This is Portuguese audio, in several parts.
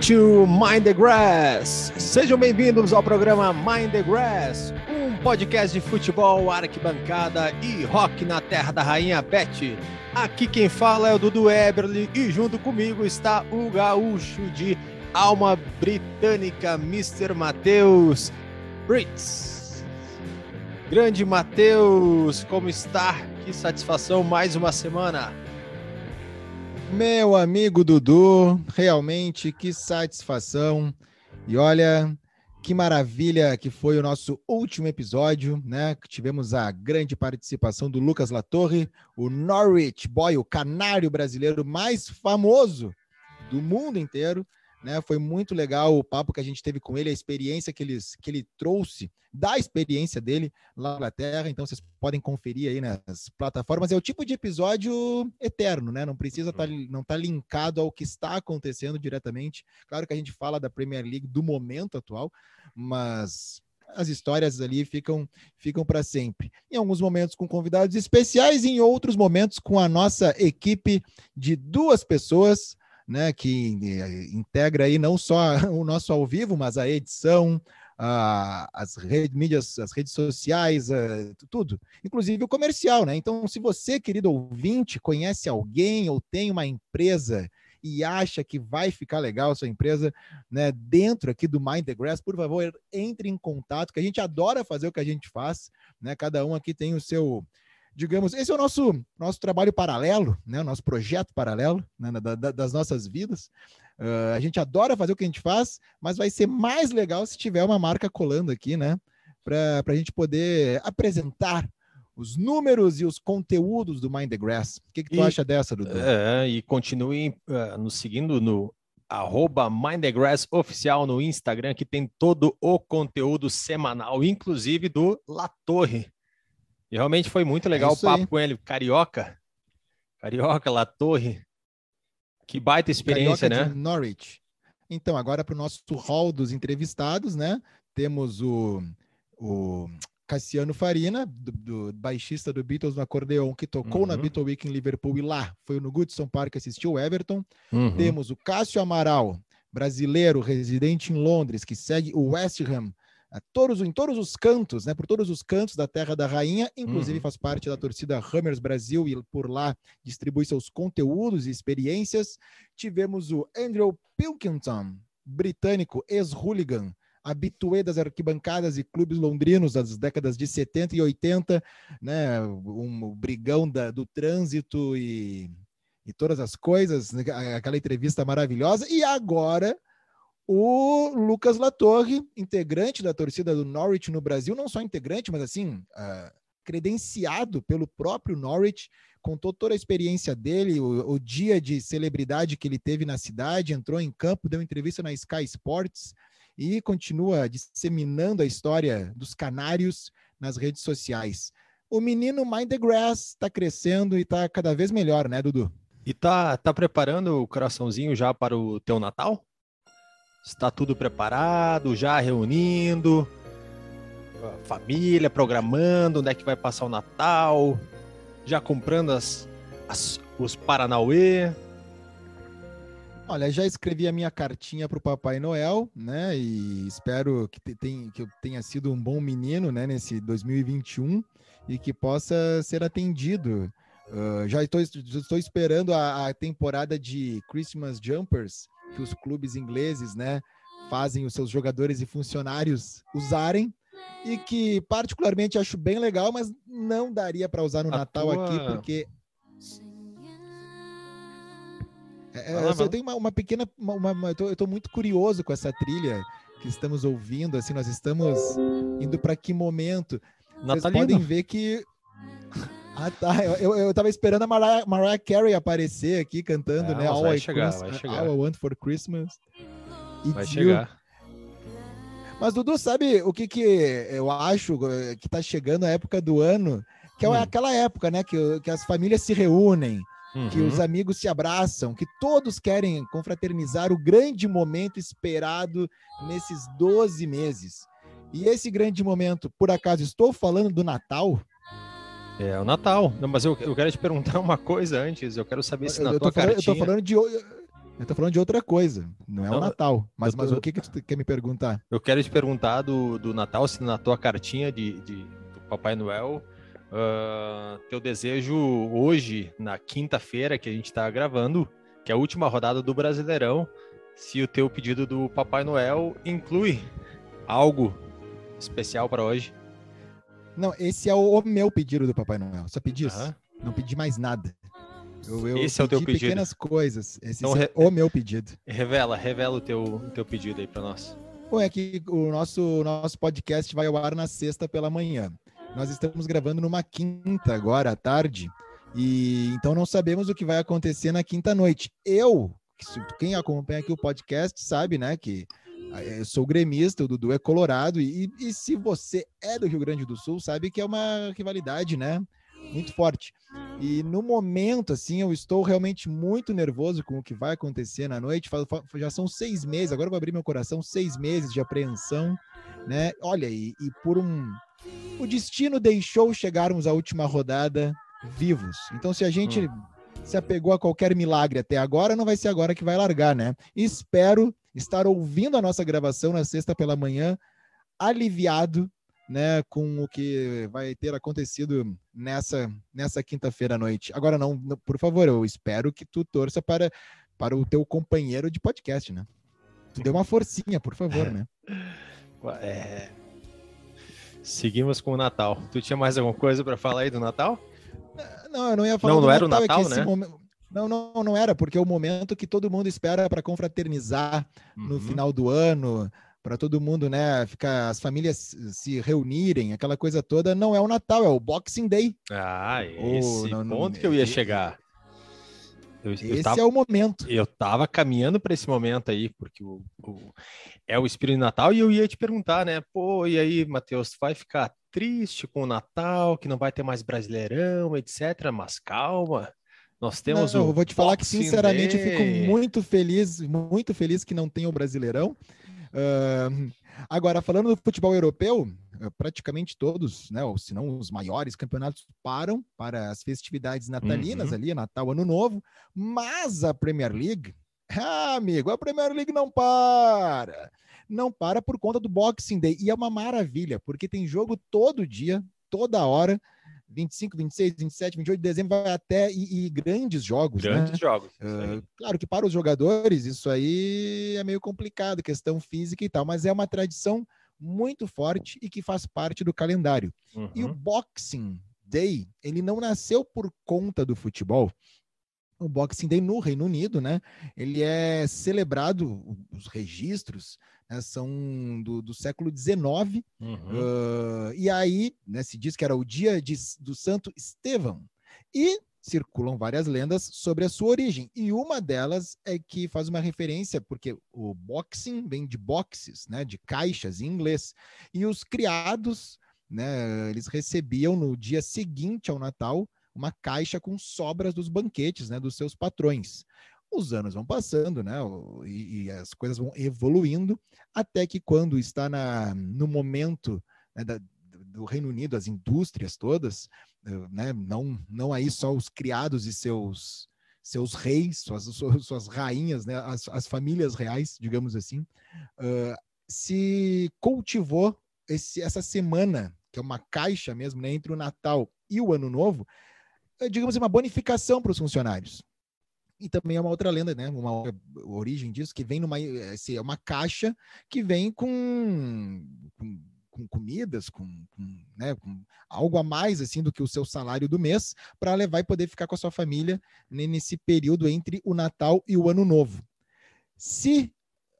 To Mind the Grass. Sejam bem-vindos ao programa Mind the Grass, um podcast de futebol, arquibancada e rock na terra da rainha Beth. Aqui quem fala é o Dudu Eberly e junto comigo está o gaúcho de alma britânica, Mr. Matheus Brits. Grande Matheus, como está? Que satisfação mais uma semana. Meu amigo Dudu, realmente que satisfação. E olha, que maravilha que foi o nosso último episódio, né? Que tivemos a grande participação do Lucas Latorre, o Norwich Boy, o canário brasileiro mais famoso do mundo inteiro. Né? Foi muito legal o papo que a gente teve com ele, a experiência que, eles, que ele trouxe da experiência dele lá na Inglaterra. Então vocês podem conferir aí nas plataformas. É o tipo de episódio eterno, né? Não precisa estar tá, não tá linkado ao que está acontecendo diretamente. Claro que a gente fala da Premier League do momento atual, mas as histórias ali ficam ficam para sempre. Em alguns momentos com convidados especiais, em outros momentos com a nossa equipe de duas pessoas né, que eh, integra aí não só o nosso ao vivo, mas a edição, a, as redes, mídias, as redes sociais, a, tudo, inclusive o comercial, né? Então, se você, querido ouvinte, conhece alguém ou tem uma empresa e acha que vai ficar legal a sua empresa, né, dentro aqui do Mind the Grass, por favor, entre em contato, que a gente adora fazer o que a gente faz, né? Cada um aqui tem o seu digamos, esse é o nosso, nosso trabalho paralelo, né? nosso projeto paralelo né? da, da, das nossas vidas. Uh, a gente adora fazer o que a gente faz, mas vai ser mais legal se tiver uma marca colando aqui, né? Para a gente poder apresentar os números e os conteúdos do Mind the Grass. O que, que tu e, acha dessa, Dudu? É, e continue uh, nos seguindo no arroba Mind the Grass oficial no Instagram, que tem todo o conteúdo semanal, inclusive do La Torre, e realmente foi muito legal é o papo aí. com ele, carioca. Carioca, La Torre. Que baita experiência, carioca né? Norwich. Então, agora para o nosso hall dos entrevistados, né? Temos o, o Cassiano Farina, do, do, baixista do Beatles no acordeon, que tocou uhum. na Beatle Week em Liverpool e lá foi no Goodson Park assistiu o Everton. Uhum. Temos o Cássio Amaral, brasileiro, residente em Londres, que segue o West Ham todos, em todos os cantos, né, por todos os cantos da Terra da Rainha, inclusive uhum. faz parte da torcida Hammers Brasil e por lá distribui seus conteúdos e experiências. Tivemos o Andrew Pilkington, britânico, ex-hooligan, habitué das arquibancadas e clubes londrinos das décadas de 70 e 80, né, um brigão da, do trânsito e, e todas as coisas, né, aquela entrevista maravilhosa. E agora o Lucas Latorre, integrante da torcida do Norwich no Brasil, não só integrante, mas assim, uh, credenciado pelo próprio Norwich, contou toda a experiência dele, o, o, dia de celebridade que ele teve na cidade, entrou em campo, deu entrevista na Sky Sports e continua disseminando a história dos canários nas redes sociais. O menino Mind the Grass está crescendo e está cada vez melhor, né, Dudu? E tá, tá preparando o coraçãozinho já para o teu Natal? Está tudo preparado, já reunindo, família, programando onde é que vai passar o Natal, já comprando as, as os Paranauê. Olha, já escrevi a minha cartinha para o Papai Noel, né? E espero que, tem, que eu tenha sido um bom menino, né? Nesse 2021 e que possa ser atendido. Uh, já estou, estou esperando a, a temporada de Christmas Jumpers que os clubes ingleses, né, fazem os seus jogadores e funcionários usarem e que particularmente acho bem legal, mas não daria para usar no A Natal tua... aqui porque é, ah, eu tenho uma, uma pequena, uma, uma, eu, tô, eu tô muito curioso com essa trilha que estamos ouvindo, assim, nós estamos indo para que momento? Natalino. Vocês podem ver que ah, tá. Eu, eu tava esperando a Mariah, Mariah Carey aparecer aqui cantando, né? All vai chegar, vai chegar. All I Want for Christmas. Vai chegar. Mas, Dudu, sabe o que, que eu acho que tá chegando a época do ano? Que é hum. aquela época, né? Que, que as famílias se reúnem, uhum. que os amigos se abraçam, que todos querem confraternizar o grande momento esperado nesses 12 meses. E esse grande momento, por acaso, estou falando do Natal? É o Natal. Não, mas eu, eu quero te perguntar uma coisa antes. Eu quero saber se na eu tua falando, cartinha... Eu tô falando de... Eu tô falando de outra coisa, não é Não, o Natal. Mas, eu mas tô- o que, que tu quer me perguntar? Eu quero te perguntar do, do Natal, se na tua cartinha de, de- do Papai Noel, ah, teu desejo hoje, na quinta-feira que a gente está gravando, que é a última rodada do Brasileirão, se o teu pedido do Papai Noel inclui algo especial para hoje. Não, esse é o, o meu pedido do Papai Noel. Só pedi isso. Aham. Não pedi mais nada. Eu, eu Esse é o teu pedi pedido. pequenas coisas. Esse, Então, esse re- é o meu pedido. Revela, revela o teu, o teu pedido aí para nós. Bom, é que o nosso, o nosso podcast vai ao ar na sexta pela manhã. Nós estamos gravando numa quinta agora à tarde. E então não sabemos o que vai acontecer na quinta noite. Eu, que se- quem acompanha aqui o podcast sabe, né, que eu sou gremista, o Dudu é colorado, e, e se você é do Rio Grande do Sul, sabe que é uma rivalidade, né, muito forte. E no momento, assim, eu estou realmente muito nervoso com o que vai acontecer na noite. Já são seis meses, agora eu vou abrir meu coração, seis meses de apreensão, né? Olha, e, e por um. O destino deixou chegarmos à última rodada vivos. Então, se a gente se apegou a qualquer milagre até agora, não vai ser agora que vai largar, né? Espero estar ouvindo a nossa gravação na sexta pela manhã, aliviado, né, com o que vai ter acontecido nessa nessa quinta-feira à noite. Agora não, por favor, eu espero que tu torça para para o teu companheiro de podcast, né? Tu dê uma forcinha, por favor, né? É, Seguimos com o Natal. Tu tinha mais alguma coisa para falar aí do Natal? Não, eu não ia falar Não, do não era o é Natal, esse né? momen- Não, não, não era, porque é o momento que todo mundo espera para confraternizar no Uhum. final do ano, para todo mundo, né, ficar as famílias se reunirem, aquela coisa toda, não é o Natal, é o Boxing Day. Ah, esse não, não, ponto que eu ia e- chegar. Eu, eu Esse tava, é o momento. eu tava caminhando para esse momento aí, porque o, o- é o espírito de Natal, e eu ia te perguntar, né? Pô, e aí, Matheus, tu vai ficar triste com o Natal, que não vai ter mais Brasileirão, etc. Mas calma, nós temos Não, o eu vou te falar que, sinceramente, eu fico muito feliz, muito feliz que não tenha o Brasileirão. Ahn, agora, falando do futebol europeu, eh, praticamente todos, né, ou se não os maiores campeonatos param para as festividades natalinas Uhum. ali, Natal, Ano Novo, mas a Premier League, ah, amigo, a Premier League não para. Não para por conta do Boxing Day. E é uma maravilha, porque tem jogo todo dia, toda hora. 25, 26, 27, 28 de dezembro vai até e, e grandes jogos, né? Grandes jogos. isso Ah, aí. claro que para os jogadores isso aí é meio complicado, questão física e tal, mas é uma tradição muito forte e que faz parte do calendário. E o Uhum. Boxing Day, ele não nasceu por conta do futebol. O Boxing Day no Reino Unido, né? Ele é celebrado, os registros né, são do, do século XIX, Uhum. ah, e aí, né, se diz que era o dia de- do Santo Estevão. E circulam várias lendas sobre a sua origem. E uma delas é que faz uma referência, porque o boxing vem de boxes, né, de caixas em inglês. E os criados, né, eles recebiam no dia seguinte ao Natal uma caixa com sobras dos banquetes, né, dos seus patrões. Os anos vão passando, né, e, e as coisas vão evoluindo, até que quando está na, no momento né, da- do Reino Unido, as indústrias todas, eh, né, não, não aí só os criados e seus seus reis, suas, suas, rainhas, né, as, as famílias reais, digamos assim, ah, se cultivou esse, essa semana, que é uma caixa mesmo, né, entre o Natal e o Ano Novo, eh, digamos, uma bonificação para os funcionários. E também é uma outra lenda, né? Uma origem disso, que vem numa esse, é uma caixa que vem com, com, com comidas, com, com, né, com algo a mais assim do que o seu salário do mês, para levar e poder ficar com a sua família nesse período entre o Natal e o Ano Novo. Se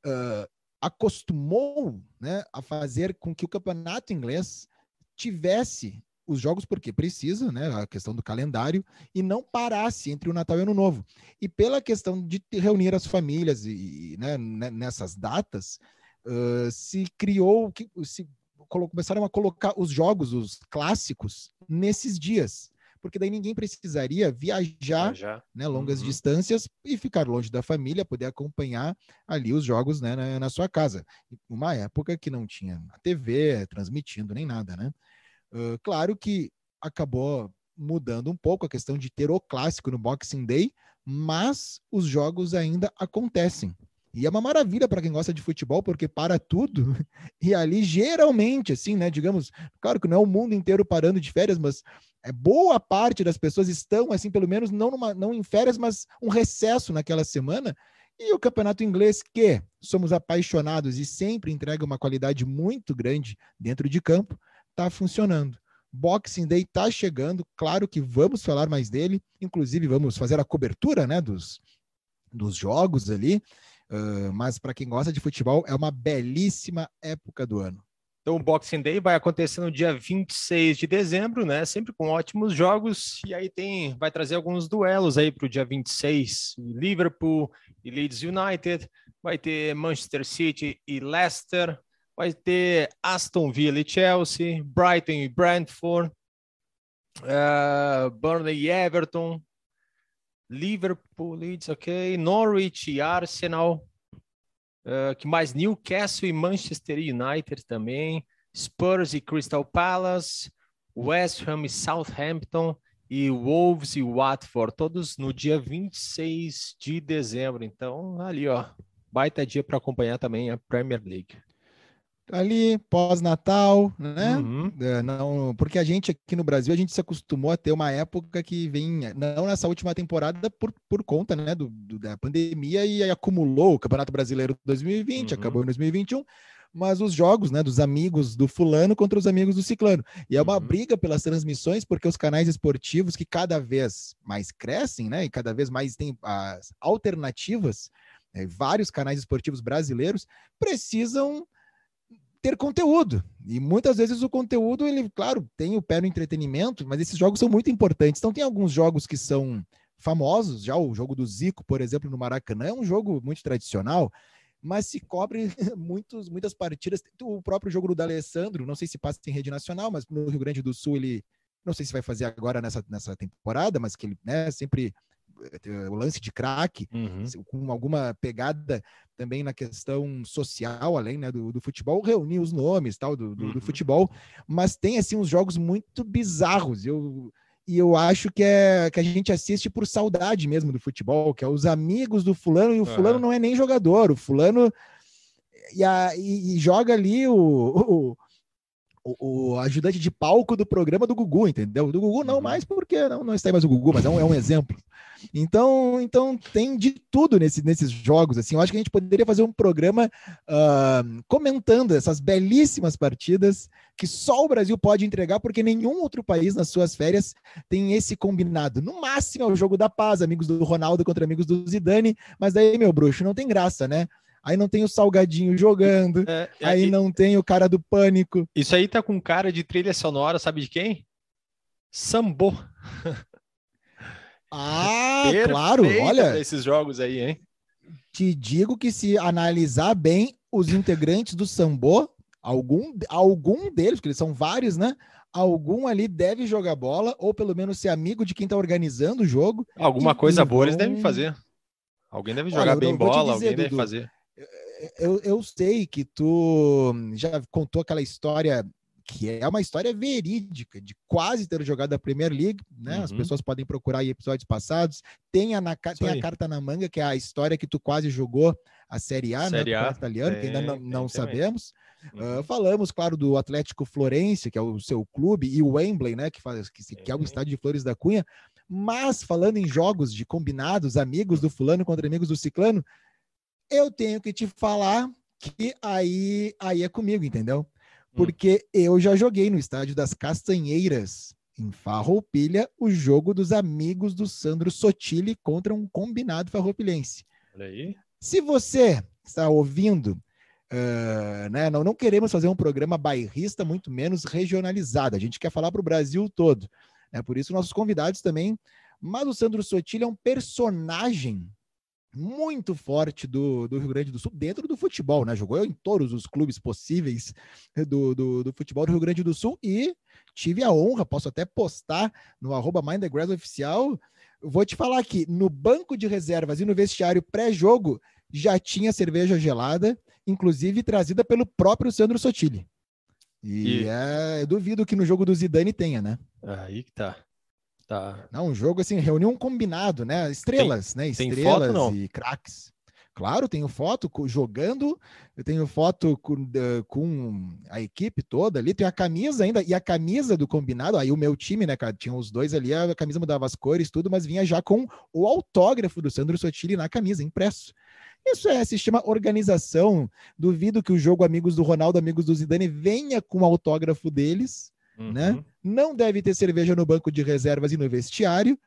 ah, acostumou né, a fazer com que o campeonato inglês tivesse os jogos, porque precisa, né? A questão do calendário, e não parasse entre o Natal e o Ano Novo. E pela questão de reunir as famílias e, né, ne- nessas datas, ah, se criou, que se começaram a colocar os jogos, os clássicos, nesses dias. Porque daí ninguém precisaria viajar já. né, longas Uhum. distâncias e ficar longe da família, poder acompanhar ali os jogos né, na, na sua casa. Uma época que não tinha a TV transmitindo nem nada, né? Ah, claro que acabou mudando um pouco a questão de ter o clássico no Boxing Day, mas os jogos ainda acontecem. E é uma maravilha para quem gosta de futebol, porque para tudo. E ali, geralmente, assim, né? Digamos, claro que não é o mundo inteiro parando de férias, mas é boa parte das pessoas estão, assim, pelo menos não, numa, não em férias, mas um recesso naquela semana. E o campeonato inglês, que somos apaixonados e sempre entrega uma qualidade muito grande dentro de campo, está funcionando. Boxing Day está chegando, claro que vamos falar mais dele, inclusive vamos fazer a cobertura né, dos, dos jogos ali. Uh, mas para quem gosta de futebol, é uma belíssima época do ano. Então, o Boxing Day vai acontecer no dia 26 de dezembro, né? Sempre com ótimos jogos. E aí tem, vai trazer alguns duelos aí para o dia 26. Liverpool e Leeds United. Vai ter Manchester City e Leicester. Vai ter Aston Villa e Chelsea. Brighton e Brentford. Uh, Burnley e Everton. Liverpool, Leeds, ok. Norwich e Arsenal. Uh, que mais? Newcastle e Manchester United também. Spurs e Crystal Palace. West Ham e Southampton. E Wolves e Watford. Todos no dia 26 de dezembro. Então, ali, ó. Baita dia para acompanhar também a Premier League ali pós-natal, né? Uhum. É, não, porque a gente aqui no Brasil a gente se acostumou a ter uma época que vem não nessa última temporada por, por conta, né, do, do da pandemia e aí acumulou o Campeonato Brasileiro 2020, uhum. acabou em 2021, mas os jogos, né, dos amigos do fulano contra os amigos do ciclano. E é uma uhum. briga pelas transmissões porque os canais esportivos que cada vez mais crescem, né, e cada vez mais tem as alternativas, né, vários canais esportivos brasileiros precisam ter conteúdo. E muitas vezes o conteúdo, ele, claro, tem o pé no entretenimento, mas esses jogos são muito importantes. Então, tem alguns jogos que são famosos, já o jogo do Zico, por exemplo, no Maracanã, é um jogo muito tradicional, mas se cobre muitos, muitas partidas. O próprio jogo do D'Alessandro, não sei se passa em rede nacional, mas no Rio Grande do Sul ele, não sei se vai fazer agora nessa, nessa temporada, mas que ele né, sempre o lance de craque, uhum. com alguma pegada também na questão social, além né, do, do futebol, reunir os nomes tal do, do, uhum. do, futebol, mas tem assim uns jogos muito bizarros. Eu, e eu acho que é que a gente assiste por saudade mesmo do futebol, que é os amigos do fulano, e o fulano não é nem jogador, o fulano e, a, e, e joga ali o, o o, o, ajudante de palco do programa do Gugu, entendeu? Do Gugu não uhum. mais porque não, não está mais o Gugu, mas é um, é um exemplo. Então, então tem de tudo nesse, nesses jogos. Assim, eu acho que a gente poderia fazer um programa uh, comentando essas belíssimas partidas que só o Brasil pode entregar, porque nenhum outro país nas suas férias tem esse combinado. No máximo é o jogo da paz, amigos do Ronaldo contra amigos do Zidane, mas daí, meu bruxo, não tem graça, né? Aí não tem o Salgadinho jogando, é, aí não tem o cara do pânico. Isso aí tá com cara de trilha sonora, sabe de quem? Sambô. Ah, claro, olha. esses jogos aí, hein? Te digo que se analisar bem os integrantes do Sambô, algum, algum deles, porque eles são vários, né? Algum ali deve jogar bola, ou pelo menos ser amigo de quem tá organizando o jogo. Alguma coisa boa eles devem fazer. Alguém deve jogar Olha, bem bola, dizer, alguém Dudu, deve fazer eu, eu sei que tu já contou aquela história que é uma história verídica de quase ter jogado a Premier League, né? Uhum. As pessoas podem procurar aí episódios passados. Tem a, na, tem a carta na manga, que é a história que tu quase jogou a Série A, né? Série né? A, italiano, tem, que ainda não, não sabemos. Uhum. Uh, falamos, claro, do Atlético Florense, que é o seu clube, e o Wembley, né? Que, faz, que, que é o estádio de Flores da Cunha. Mas falando em jogos de combinados, amigos do fulano contra amigos do ciclano, eu tenho que te falar que aí, aí é comigo, entendeu? Hum. Porque hum. eu já joguei no estádio das Castanheiras, em Farroupilha, o jogo dos amigos do Sandro Sotile contra um combinado farroupilhense. Olha aí. Se você está ouvindo, uh, né, não, não queremos fazer um programa bairrista, muito menos regionalizado. A gente quer falar para o Brasil todo. Né? Por isso, nossos convidados também. Mas o Sandro Sotile é um personagem muito forte do, do Rio Grande do Sul dentro do futebol, né? Jogou em todos os clubes possíveis do, do, do, futebol do Rio Grande do Sul e tive a honra, posso até postar no arroba Mind the Grass oficial. Vou te falar aqui, no banco de reservas e no vestiário pré-jogo já tinha cerveja gelada, inclusive trazida pelo próprio Sandro Sotile. E, e... É, duvido que no jogo do Zidane tenha, né? Aí que tá. Tá. Não, um jogo assim, reuniu um combinado, né? Estrelas, tem, né? Estrelas foto, e craques. Claro, tenho foto jogando, eu tenho foto com, com, a equipe toda ali, tenho a camisa ainda, e a camisa do combinado, aí o meu time, né, cara, tinha os dois ali, a camisa mudava as cores, tudo, mas vinha já com o autógrafo do Sandro Sotile na camisa, impresso. Isso é, se chama organização. Duvido que o jogo Amigos do Ronaldo, Amigos do Zidane venha com o autógrafo deles? Uhum. né? Não deve ter cerveja no banco de reservas e no vestiário,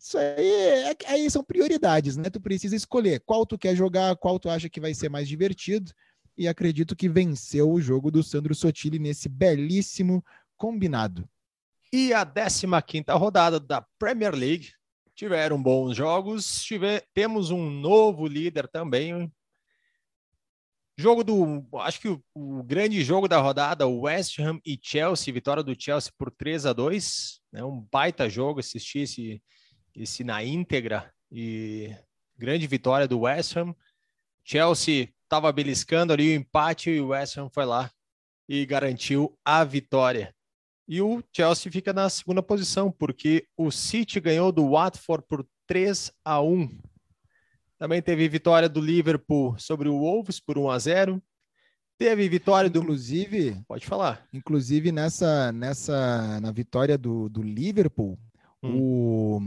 isso aí, é, aí são prioridades, né? Tu precisa escolher qual tu quer jogar, qual tu acha que vai ser mais divertido. E acredito que venceu o jogo do Sandro Sotile nesse belíssimo combinado. E a 15 rodada da Premier League. Tiveram bons jogos. Tiver, temos um novo líder também. Jogo do. Acho que o, o, grande jogo da rodada, West Ham e Chelsea, vitória do Chelsea por 3 a 2 né? Um baita jogo, assisti esse, esse na íntegra e grande vitória do West Ham. Chelsea estava beliscando ali o empate e o West Ham foi lá e garantiu a vitória. E o Chelsea fica na segunda posição, porque o City ganhou do Watford por 3 a 1. Também teve vitória do Liverpool sobre o Wolves por 1 a 0. Teve vitória do. Inclusive. Pode falar. Inclusive, nessa, nessa na vitória do, do Liverpool, Hum.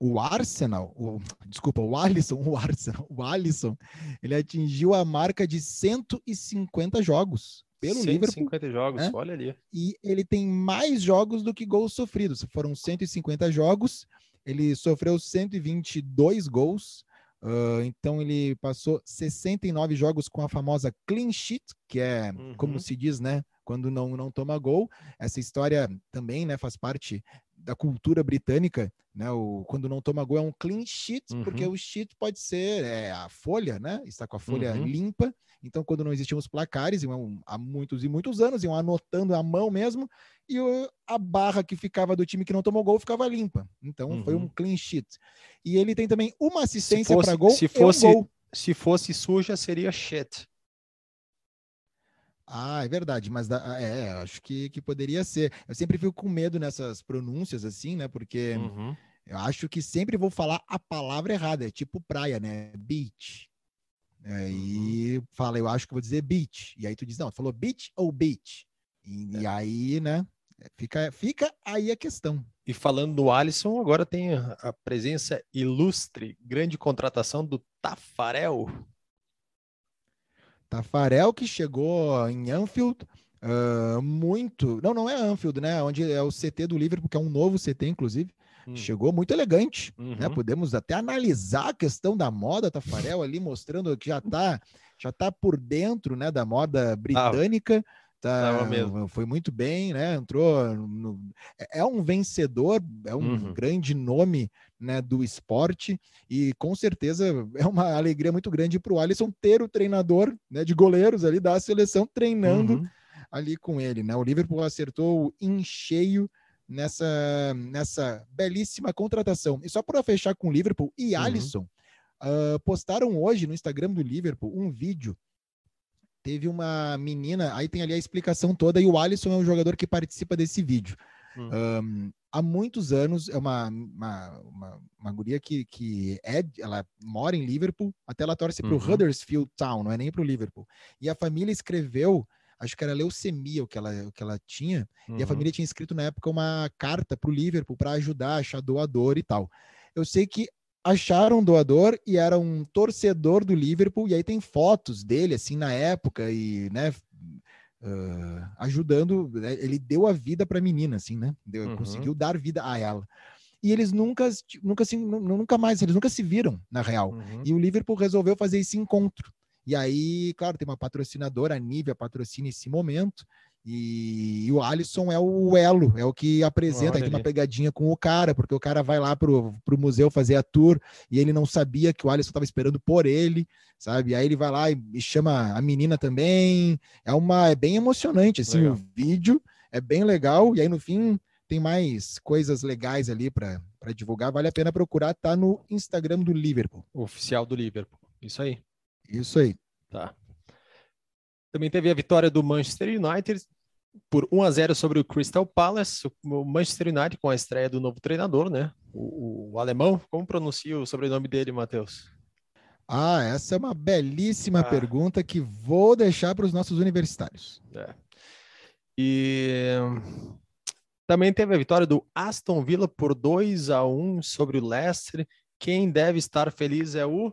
O, o Arsenal, o, desculpa, o Alisson, o Arsenal, o Alisson, ele atingiu a marca de 150 jogos pelo 150 Liverpool. 150 jogos, né? olha ali. E ele tem mais jogos do que gols sofridos. Foram 150 jogos, ele sofreu 122 gols. Uh, então ele passou 69 jogos com a famosa clean sheet, que é uhum. como se diz, né? Quando não, não toma gol. Essa história também né, faz parte da cultura britânica, né? O, quando não toma gol é um clean sheet, uhum. porque o sheet pode ser é, a folha, né? Está com a folha uhum. limpa. Então, quando não existiam os placares, iam, há muitos e muitos anos, iam anotando a mão mesmo, e o, a barra que ficava do time que não tomou gol ficava limpa. Então, uhum. foi um uhum. clean sheet. E ele tem também uma assistência para gol. Se fosse, um gol. se fosse suja, seria shit. Ah, é verdade, mas da, é, acho que, que poderia ser. Eu sempre fico com medo nessas pronúncias assim, né? Porque uhum. eu acho que sempre vou falar a palavra errada, é tipo praia, né? Beach. Aí uhum. fala, eu acho que vou dizer beach. E aí tu diz, não, tu falou beach ou beach? E, é. e aí, né? Fica, fica aí a questão. E falando do Alisson, agora tem a presença ilustre, grande contratação do Tafarel. Tafarel que chegou em Anfield uh, muito. Não, não é Anfield, né? Onde é o CT do Liverpool, que é um novo CT, inclusive. Hum. Chegou muito elegante, né? uhum. né? Podemos até analisar a questão da moda Tafarel ali, mostrando que já está já tá por dentro, né, da moda britânica. Ah. Tá, foi muito bem, né? Entrou no, é, é um vencedor, é um uhum. grande nome né, do esporte e com certeza é uma alegria muito grande para o Alisson ter o treinador né, de goleiros ali da seleção treinando uhum. ali com ele, né? O Liverpool acertou em cheio nessa nessa belíssima contratação. E só para fechar com o Liverpool e uhum. Alisson, uh, postaram hoje no Instagram do Liverpool um vídeo teve uma menina, aí tem ali a explicação toda, e o Alisson é o jogador que participa desse vídeo. Hum. Um, há muitos anos, é uma, uma, uma, uma guria que, que é, ela mora em Liverpool, até ela torce para o uhum. Huddersfield Town, não é nem para o Liverpool. E a família escreveu, acho que era leucemia o que ela, o que ela tinha, uhum. e a uhum. família tinha escrito na época uma carta para o Liverpool para ajudar, achar doador e tal. Eu sei que acharam um doador e era um torcedor do Liverpool, e aí tem fotos dele, assim, na época, e, né, uh, ajudando, né, ele deu a vida para a menina, assim, né, deu, uhum. conseguiu dar vida a ela. E eles nunca, nunca, assim, nunca mais, eles nunca se viram, na real. Uhum. E o Liverpool resolveu fazer esse encontro. E aí, claro, tem uma patrocinadora, a Nivea patrocina esse momento, e, o Alisson é o elo, é o que apresenta, tem uma pegadinha com o cara, porque o cara vai lá pro, pro museu fazer a tour e ele não sabia que o Alisson estava esperando por ele, sabe? Aí ele vai lá e, e, chama a menina também. É uma é bem emocionante assim legal. o vídeo, é bem legal e aí no fim tem mais coisas legais ali para divulgar, vale a pena procurar, tá no Instagram do Liverpool. oficial do Liverpool. Isso aí. Isso aí. Tá. Também teve a vitória do Manchester United por 1 a 0 sobre o Crystal Palace, o Manchester United com a estreia do novo treinador, né? O, o alemão, como pronuncia o sobrenome dele, Matheus? Ah, essa é uma belíssima ah. pergunta que vou deixar para os nossos universitários. É. E também teve a vitória do Aston Villa por 2 a 1 sobre o Leicester. Quem deve estar feliz é o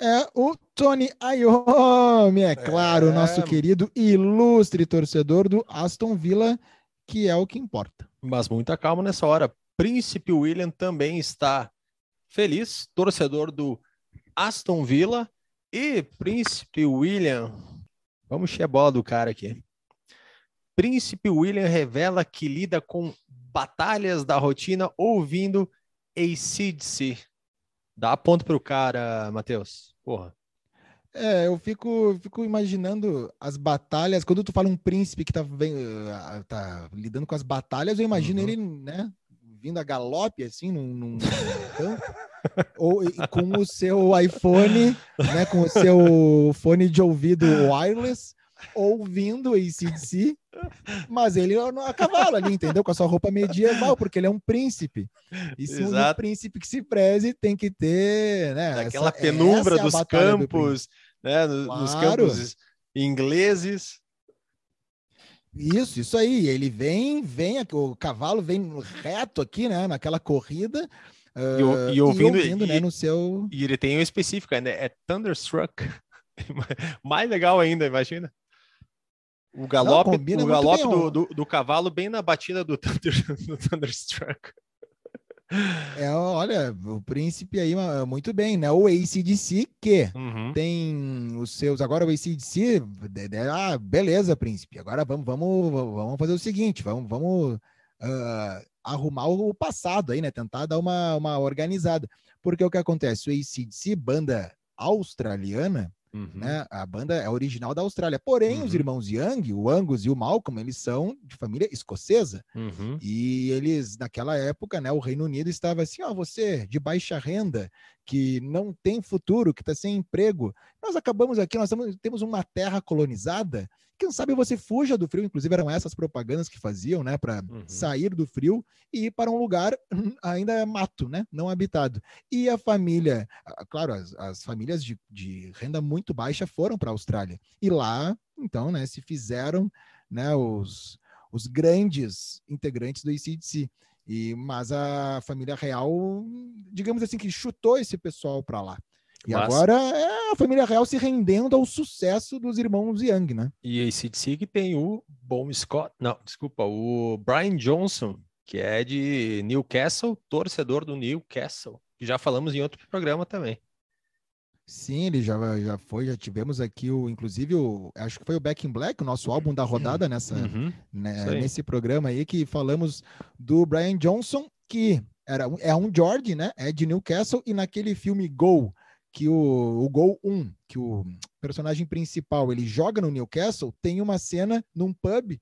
é o Tony Iommi, é claro, é... nosso querido ilustre torcedor do Aston Villa, que é o que importa. Mas muita calma nessa hora. Príncipe William também está feliz, torcedor do Aston Villa. E Príncipe William, vamos encher a bola do cara aqui. Príncipe William revela que lida com batalhas da rotina ouvindo ACDC. Dá ponto pro cara, Matheus. Porra. É, eu fico, fico imaginando as batalhas. Quando tu fala um príncipe que tá, vem, ah, tá lidando com as batalhas, eu imagino uhum. ele, né, vindo a galope, assim, num, num campo. ou com o seu iPhone, né, com o seu fone de ouvido wireless, ouvindo o ACDC mas ele é a cavalo ali, entendeu? Com a sua roupa medieval, porque ele é um príncipe. E se Exato. um príncipe que se preze tem que ter, né? Aquela essa, penumbra essa é dos campos, do né? Claro. Nos campos ingleses. Isso, isso aí. Ele vem, vem, o cavalo vem reto aqui, né? Naquela corrida. Uh, e, ouvindo, e ouvindo e, né, no seu. E ele tem um específico, né? É Thunderstruck. Mais legal ainda, imagina. O galope, Não, o galope do, do, do, cavalo bem na batida do, Thunder, do Thunderstruck. É, olha, o príncipe aí muito bem, né? O ACDC que uhum. tem os seus. Agora o ACDC, ah, beleza, príncipe. Agora vamos, vamos, vamos fazer o seguinte: vamos, vamos uh, arrumar o passado aí, né? Tentar dar uma, uma organizada. Porque o que acontece? O ACDC, banda australiana, Uhum. Né? A banda é original da Austrália. Porém, uhum. os irmãos Young, o Angus e o Malcolm, eles são de família escocesa. Uhum. E eles, naquela época, né, o Reino Unido estava assim: ó, você de baixa renda, que não tem futuro, que está sem emprego. Nós acabamos aqui, nós temos uma terra colonizada quem sabe você fuja do frio, inclusive eram essas propagandas que faziam, né, para uhum. sair do frio e ir para um lugar ainda é mato, né, não habitado. E a família, claro, as, as famílias de, de, renda muito baixa foram para a Austrália. E lá, então, né, se fizeram, né, os, os grandes integrantes do ICDC. E, mas a família real, digamos assim, que chutou esse pessoal para lá. E Mas... agora é a família real se rendendo ao sucesso dos irmãos Young, né? E esse que tem o Bom Scott, não, desculpa, o Brian Johnson, que é de Newcastle, torcedor do Newcastle, que já falamos em outro programa também. Sim, ele já, já foi, já tivemos aqui o, inclusive, o, acho que foi o Back in Black, o nosso álbum da rodada nessa, uhum, né, nesse programa aí, que falamos do Brian Johnson, que era, é um George, né? É de Newcastle, e naquele filme Go, que o, o gol 1, que o personagem principal ele joga no Newcastle, tem uma cena num pub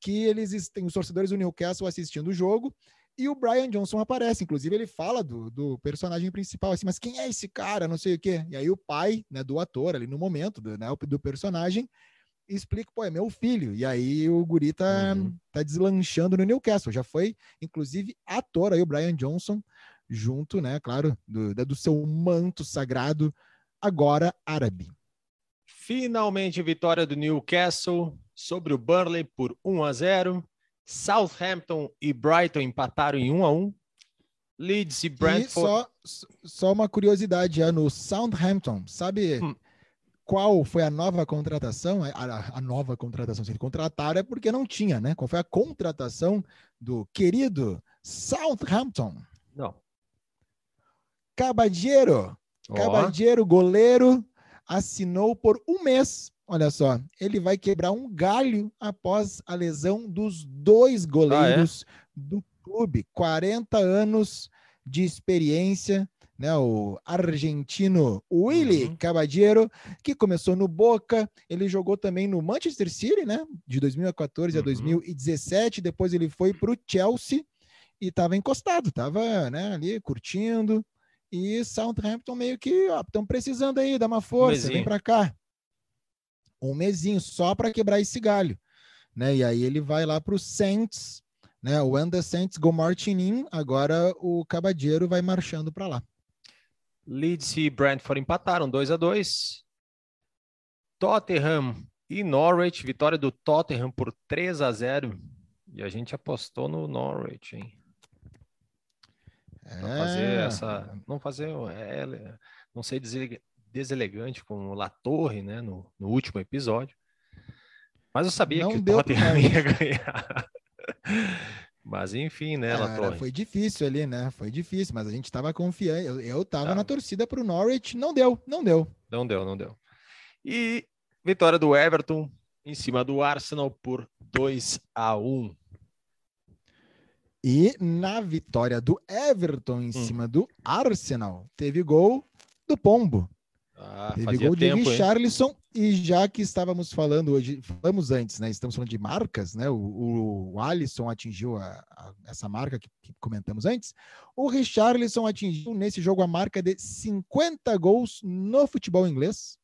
que eles têm os torcedores do Newcastle assistindo o jogo e o Brian Johnson aparece. Inclusive, ele fala do, do personagem principal, assim, mas quem é esse cara? Não sei o quê. E aí o pai né, do ator, ali no momento, do, né, do personagem, explica, pô, é meu filho. E aí o guri tá, uhum. tá deslanchando no Newcastle. Já foi, inclusive, ator aí, o Brian Johnson, junto, né, claro, do, do seu manto sagrado, agora árabe. Finalmente, vitória do Newcastle sobre o Burnley por 1 a 0. Southampton e Brighton empataram em 1 a 1. Leeds e Brentford. E só, só uma curiosidade, já no Southampton, sabe hum. qual foi a nova contratação? É, a, a, nova contratação, se ele contrataram é porque não tinha, né? Qual foi a contratação do querido Southampton? Não. Cabadeiro. Oh. Cabadeiro, goleiro, assinou por um mês. Olha só, ele vai quebrar um galho após a lesão dos dois goleiros ah, é? do clube. 40 anos de experiência, né? O argentino Willy uhum. Que começou no Boca, ele jogou também no Manchester City, né? De 2014 uhum. a 2017. Depois ele foi para o Chelsea e estava encostado, estava né, ali curtindo, e Southampton meio que estão precisando aí, dar uma força, um vem para cá. Um mesinho só para quebrar esse galho. né? E aí ele vai lá para o Saints, né? When the Saints go marching in, agora o Cabadeiro vai marchando para lá. Leeds e Brentford empataram 2 a 2 Tottenham e Norwich, vitória do Tottenham por 3 a 0 E a gente apostou no Norwich, hein? É... Não fazer essa. Não fazer. É, não ser deselegante com o Latorre, né? No, no último episódio. Mas eu sabia não que o Tottenham ia ganhar. Mas enfim, né, Latorre? Foi difícil ali, né? Foi difícil, mas a gente estava confiante. Eu, eu tava tá. na torcida para o Norwich, não deu, não deu. Não deu, não deu. E vitória do Everton em cima do Arsenal por 2 a 1. E na vitória do Everton em hum. cima do Arsenal, teve gol do Pombo. Ah, Teve gol de tempo, Richarlison e já que estávamos falando hoje, falamos antes, né? Estamos falando de marcas, né? O, o, o Alisson atingiu a, a, essa marca que, que, comentamos antes. O Richarlison atingiu nesse jogo a marca de 50 gols no futebol inglês.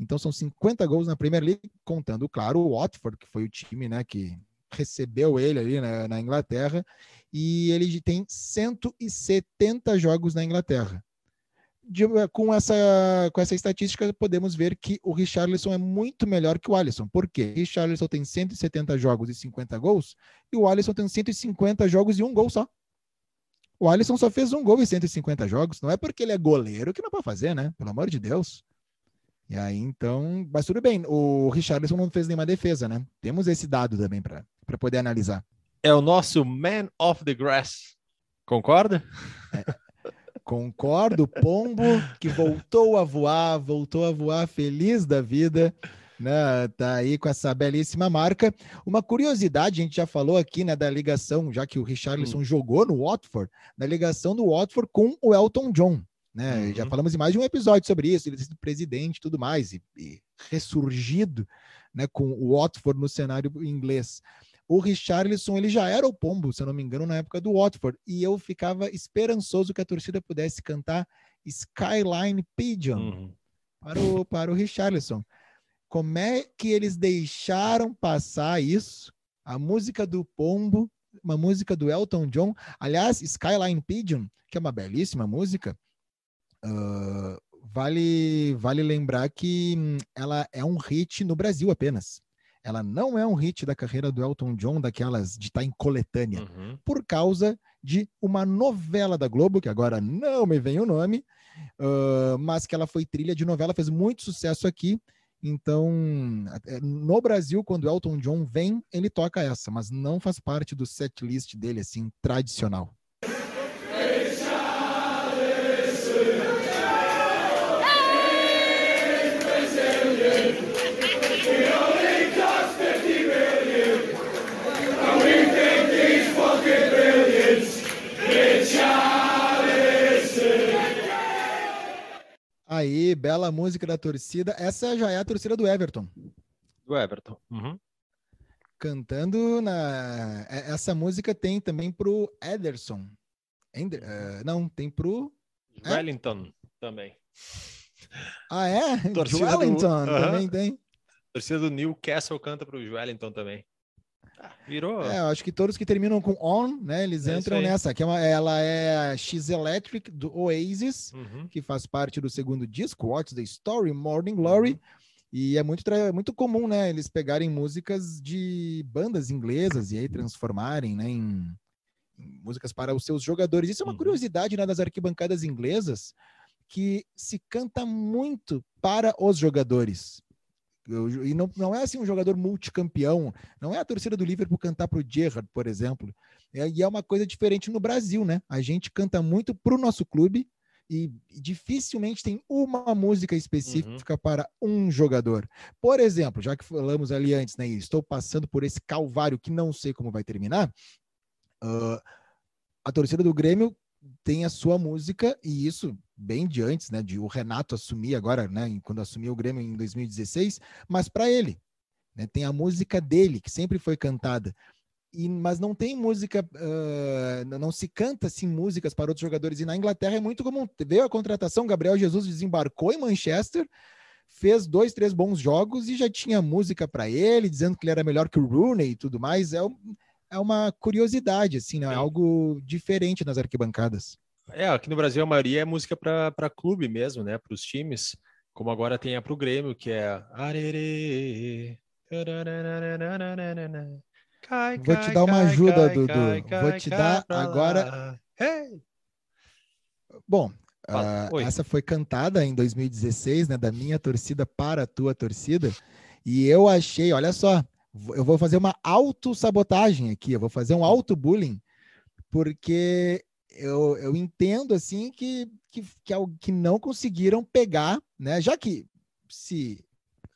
Então são 50 gols na Premier League, contando, claro, o Watford, que foi o time, né, que recebeu ele ali né, na Inglaterra, e ele tem 170 jogos na Inglaterra de, eh, com, essa, com essa estatística, podemos ver que o Richarlison é muito melhor que o Alisson. Por quê? O Richarlison tem 170 jogos e 50 gols, e o Alisson tem 150 jogos e um gol só. O Alisson só fez um gol em 150 jogos. Não é porque ele é goleiro que não pode fazer, né? Pelo amor de Deus. E aí, então, mas tudo bem. O Richarlison não fez nenhuma defesa, né? Temos esse dado também para poder analisar. É o nosso man of the grass. Concorda? É, Concordo, Pombo, que voltou a voar, voltou a voar feliz da vida, né? Tá aí com essa belíssima marca. Uma curiosidade, a gente já falou aqui, né, da ligação, já que o Richarlison hum. jogou no Watford, da ligação do Watford com o Elton John. Né? Uhum. Já falamos em mais de um episódio sobre isso, ele sido presidente e tudo mais, e, e ressurgido né, com o Watford no cenário inglês o Richarlison ele já era o pombo, se eu não me engano, na época do Watford, e eu ficava esperançoso que a torcida pudesse cantar Skyline Pigeon uhum. para, o, para o Richarlison. Como é que eles deixaram passar isso? A música do pombo, uma música do Elton John, aliás, Skyline Pigeon, que é uma belíssima música, uh, vale, vale lembrar que hum, ela é um hit no Brasil apenas. Ela não é um hit da carreira do Elton John, daquelas de estar tá em coletânea, uhum. por causa de uma novela da Globo, que agora não me vem o nome, uh, mas que ela foi trilha de novela, fez muito sucesso aqui. Então, no Brasil, quando o Elton John vem, ele toca essa, mas não faz parte do set list dele, assim, tradicional. Aí, bela música da torcida. Essa já é a torcida do Everton. Do Everton. Uhum. Cantando na. É, essa música tem também pro Ederson. Ender... Uh, não, tem pro. Wellington é? também. Ah, é? Torcida Wellington do... também tem. torcida do Newcastle canta pro Wellington também. Virou. É, acho que todos que terminam com on, né? Eles é entram nessa. Que é uma, ela é a X Electric do Oasis, uhum. que faz parte do segundo disco, What's the Story, Morning Glory. Uhum. E é muito, muito comum, né? Eles pegarem músicas de bandas inglesas e aí transformarem, né? Em, em músicas para os seus jogadores. Isso é uma uhum. curiosidade né, das arquibancadas inglesas, que se canta muito para os jogadores. E não, não é assim um jogador multicampeão, não é a torcida do Liverpool cantar para o Gerrard, por exemplo. É, e é uma coisa diferente no Brasil, né? A gente canta muito para o nosso clube e dificilmente tem uma música específica uhum. para um jogador. Por exemplo, já que falamos ali antes, né? Estou passando por esse calvário que não sei como vai terminar. Uh, a torcida do Grêmio tem a sua música, e isso bem de antes, né, de o Renato assumir agora, né, quando assumiu o Grêmio em 2016, mas para ele, né, tem a música dele que sempre foi cantada. E, mas não tem música, uh, não se canta assim músicas para outros jogadores. E na Inglaterra é muito comum. Veio a contratação, Gabriel Jesus desembarcou em Manchester, fez dois, três bons jogos e já tinha música para ele, dizendo que ele era melhor que o Rooney e tudo mais. É, um, é uma curiosidade, assim, né? É algo diferente nas arquibancadas. É, aqui no Brasil a maioria é música para clube mesmo, né? Para os times. Como agora tem a para o Grêmio, que é. Cai, Vou te dar uma ajuda, Dudu. Vou te dar agora. Bom, Uh, essa foi cantada em 2016, né? Da minha torcida para a tua torcida. E eu achei, olha só, eu vou fazer uma autossabotagem aqui, eu vou fazer um auto-bullying, porque eu, eu entendo assim que, que, que, que não conseguiram pegar, né? Já que se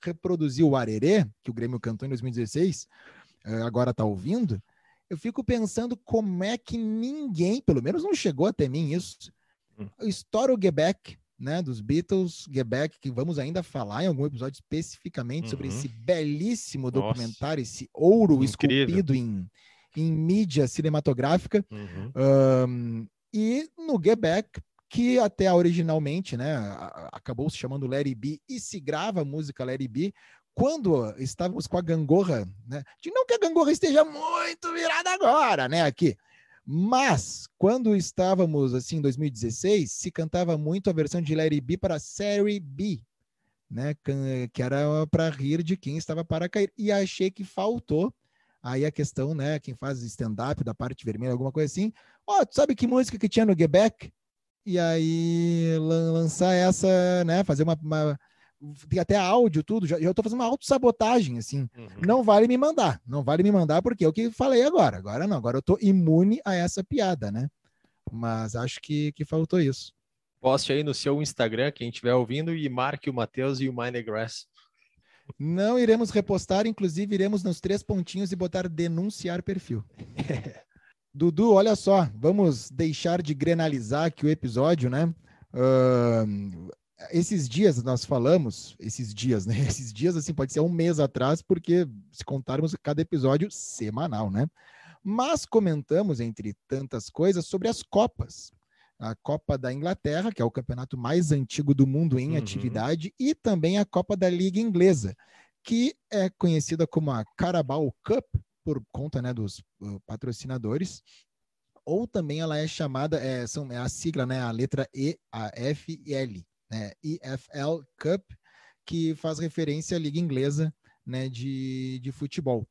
reproduziu o Arerê, que o Grêmio cantou em 2016, eh, agora está ouvindo, eu fico pensando como é que ninguém, pelo menos não chegou até mim isso, Hum. Estoura o Get Back, né, dos Beatles, Get Back, que vamos ainda falar em algum episódio especificamente uhum. sobre esse belíssimo documentário, Nossa. esse ouro Incrível. esculpido em, em mídia cinematográfica. Uhum. Um, e no Get Back, que até originalmente, né, acabou se chamando Larry B e se grava a música Larry B quando estávamos com a gangorra, né, não que a gangorra esteja muito virada agora, né, aqui, mas, quando estávamos assim em 2016, se cantava muito a versão de Larry B para Série B, né? Que era para rir de quem estava para cair. E achei que faltou aí a questão, né? Quem faz stand-up da parte vermelha, alguma coisa assim. Ó, oh, tu sabe que música que tinha no Back? E aí lançar essa, né? Fazer uma, uma tem até áudio, tudo. Já, eu tô fazendo uma autossabotagem, assim. Uhum. Não vale me mandar. Não vale me mandar, porque é o que falei agora. Agora não, agora eu tô imune a essa piada, né? Mas acho que, que faltou isso. Poste aí no seu Instagram, quem estiver ouvindo, e marque o Matheus e o Mindgrass. Não iremos repostar, inclusive iremos nos três pontinhos e botar denunciar perfil. Dudu, olha só, vamos deixar de grenalizar aqui o episódio, né? Uh, esses dias nós falamos, esses dias, né? Esses dias, assim, pode ser um mês atrás, porque se contarmos cada episódio semanal, né? Mas comentamos, entre tantas coisas, sobre as Copas. A Copa da Inglaterra, que é o campeonato mais antigo do mundo em uhum. atividade, e também a Copa da Liga Inglesa, que é conhecida como a Carabao Cup, por conta né, dos uh, patrocinadores, ou também ela é chamada, é, são, é a sigla, né, a letra E, a F e L, né, EFL Cup, que faz referência à liga inglesa né, de, de futebol.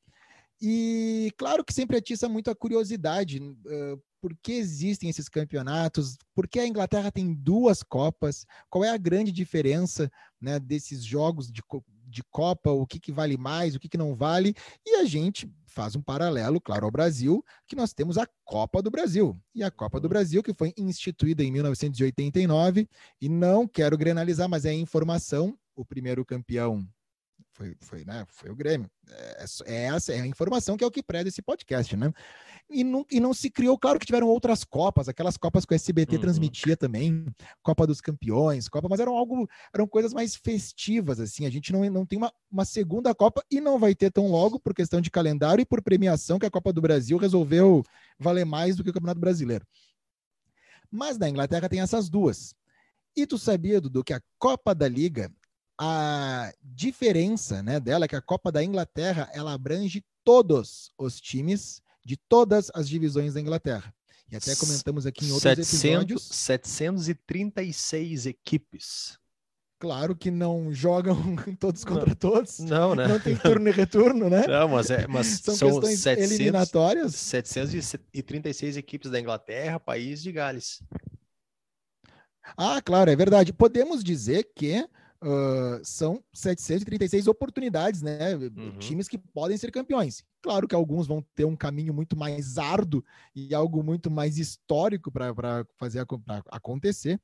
E claro que sempre atiça muito a curiosidade, uh, por que existem esses campeonatos, por que a Inglaterra tem duas Copas, qual é a grande diferença né, desses jogos de, de Copa, o que, que vale mais, o que, que não vale, e a gente faz um paralelo, claro, ao Brasil, que nós temos a Copa do Brasil. E a Copa do Brasil, que foi instituída em 1989, e não quero grenalizar, mas é informação, o primeiro campeão foi, foi, né, foi o Grêmio. É, é, essa é a informação que é o que preda esse podcast, né? E não, e não se criou, claro que tiveram outras Copas, aquelas Copas que o SBT uhum. transmitia também, Copa dos Campeões, Copa, mas eram algo, eram coisas mais festivas, assim. A gente não, não tem uma, uma segunda Copa e não vai ter tão logo por questão de calendário e por premiação que a Copa do Brasil resolveu valer mais do que o Campeonato Brasileiro. Mas na Inglaterra tem essas duas. E tu sabia, Dudu, que a Copa da Liga, a diferença né, dela é que a Copa da Inglaterra ela abrange todos os times de todas as divisões da Inglaterra. E até comentamos aqui em outros 700, episódios. 736 equipes. Claro que não jogam todos contra não, todos. Não, né? Não tem turno e retorno, né? Não, mas, é, mas são, são questões 700, eliminatórias. 736 equipes da Inglaterra, país de Gales. Ah, claro, é verdade. Podemos dizer que Uh, são 736 oportunidades, né? Uhum. Times que podem ser campeões. Claro que alguns vão ter um caminho muito mais árduo e algo muito mais histórico para fazer a, acontecer,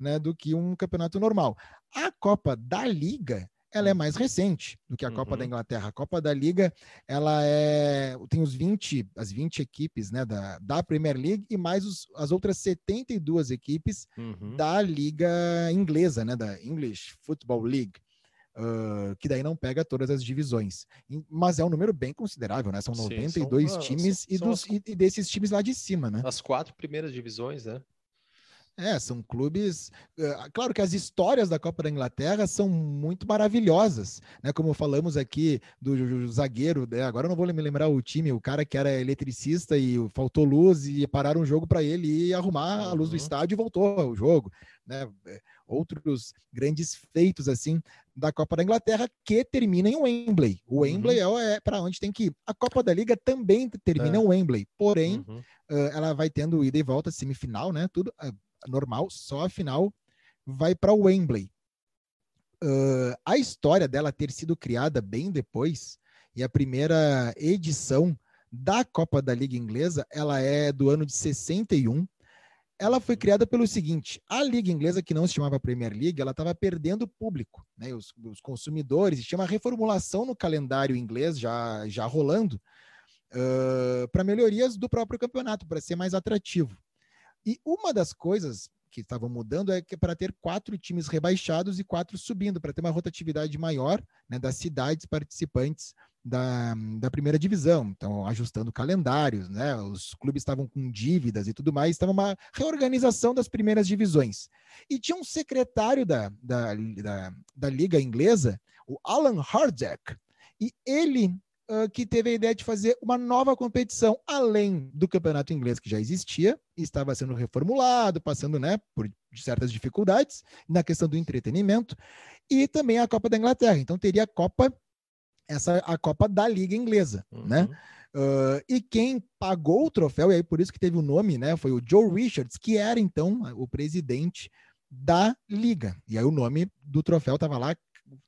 né? Do que um campeonato normal. A Copa da Liga ela é mais recente do que a Copa da uhum. Inglaterra. A Copa da Liga, ela é tem os 20, as 20 equipes, né, da, da Premier League e mais os, as outras 72 equipes uhum. da liga inglesa, né, da English Football League. Uh, que daí não pega todas as divisões. Mas é um número bem considerável, né? São 92 Sim, são, times são, e, dos, as... e desses times lá de cima, né? As quatro primeiras divisões, né? É, são clubes. Uh, claro que as histórias da Copa da Inglaterra são muito maravilhosas, né? Como falamos aqui do, zagueiro, né? agora eu não vou me lembrar o time, o cara que era eletricista e faltou luz e pararam o jogo para ele ir arrumar a luz do uhum. estádio e voltou ao jogo, né? É, outros grandes feitos assim da Copa da Inglaterra que termina em Wembley. O Wembley uhum. é, é para onde tem que ir. A Copa da Liga também termina é. em Wembley, porém uhum. uh, ela vai tendo ida e volta, semifinal, né? Tudo. Normal, só a final vai para Wembley. Uh, a história dela ter sido criada bem depois, e a primeira edição da Copa da Liga Inglesa, ela é do ano de 61. Ela foi criada pelo seguinte: a Liga Inglesa, que não se chamava Premier League, ela estava perdendo público, né? Os, os consumidores, tinha uma reformulação no calendário inglês já, já rolando uh, para melhorias do próprio campeonato, para ser mais atrativo. E uma das coisas que estavam mudando é que para ter quatro times rebaixados e quatro subindo, para ter uma rotatividade maior né, das cidades participantes da, da primeira divisão. Então, ajustando calendários, né? Os clubes estavam com dívidas e tudo mais, estava uma reorganização das primeiras divisões. E tinha um secretário da, da, da, da Liga Inglesa, o Alan Hardjack, e ele que teve a ideia de fazer uma nova competição, além do campeonato inglês que já existia, estava sendo reformulado, passando né, por certas dificuldades na questão do entretenimento, e também a Copa da Inglaterra. Então teria a Copa, essa a Copa da Liga Inglesa, uhum. né? Uh, e quem pagou o troféu, e aí por isso que teve o nome, né? Foi o Joe Richards, que era então o presidente da liga. E aí o nome do troféu estava lá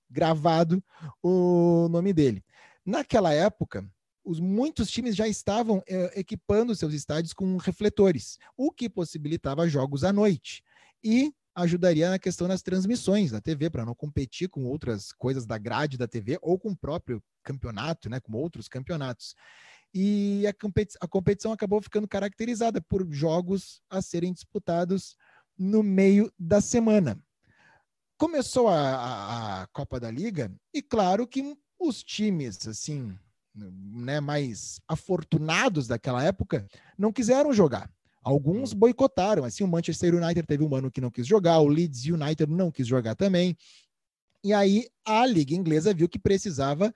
gravado o nome dele. Naquela época, os, muitos times já estavam é, equipando seus estádios com refletores, o que possibilitava jogos à noite e ajudaria na questão das transmissões da TV para não competir com outras coisas da grade da TV ou com o próprio campeonato, né, com outros campeonatos. E a, competi a competição acabou ficando caracterizada por jogos a serem disputados no meio da semana. Começou a, a, a Copa da Liga e claro que os times, assim, né, mais afortunados daquela época, não quiseram jogar. Alguns hum. boicotaram. Assim, o Manchester United teve um ano que não quis jogar, o Leeds United não quis jogar também. E aí a Liga Inglesa viu que precisava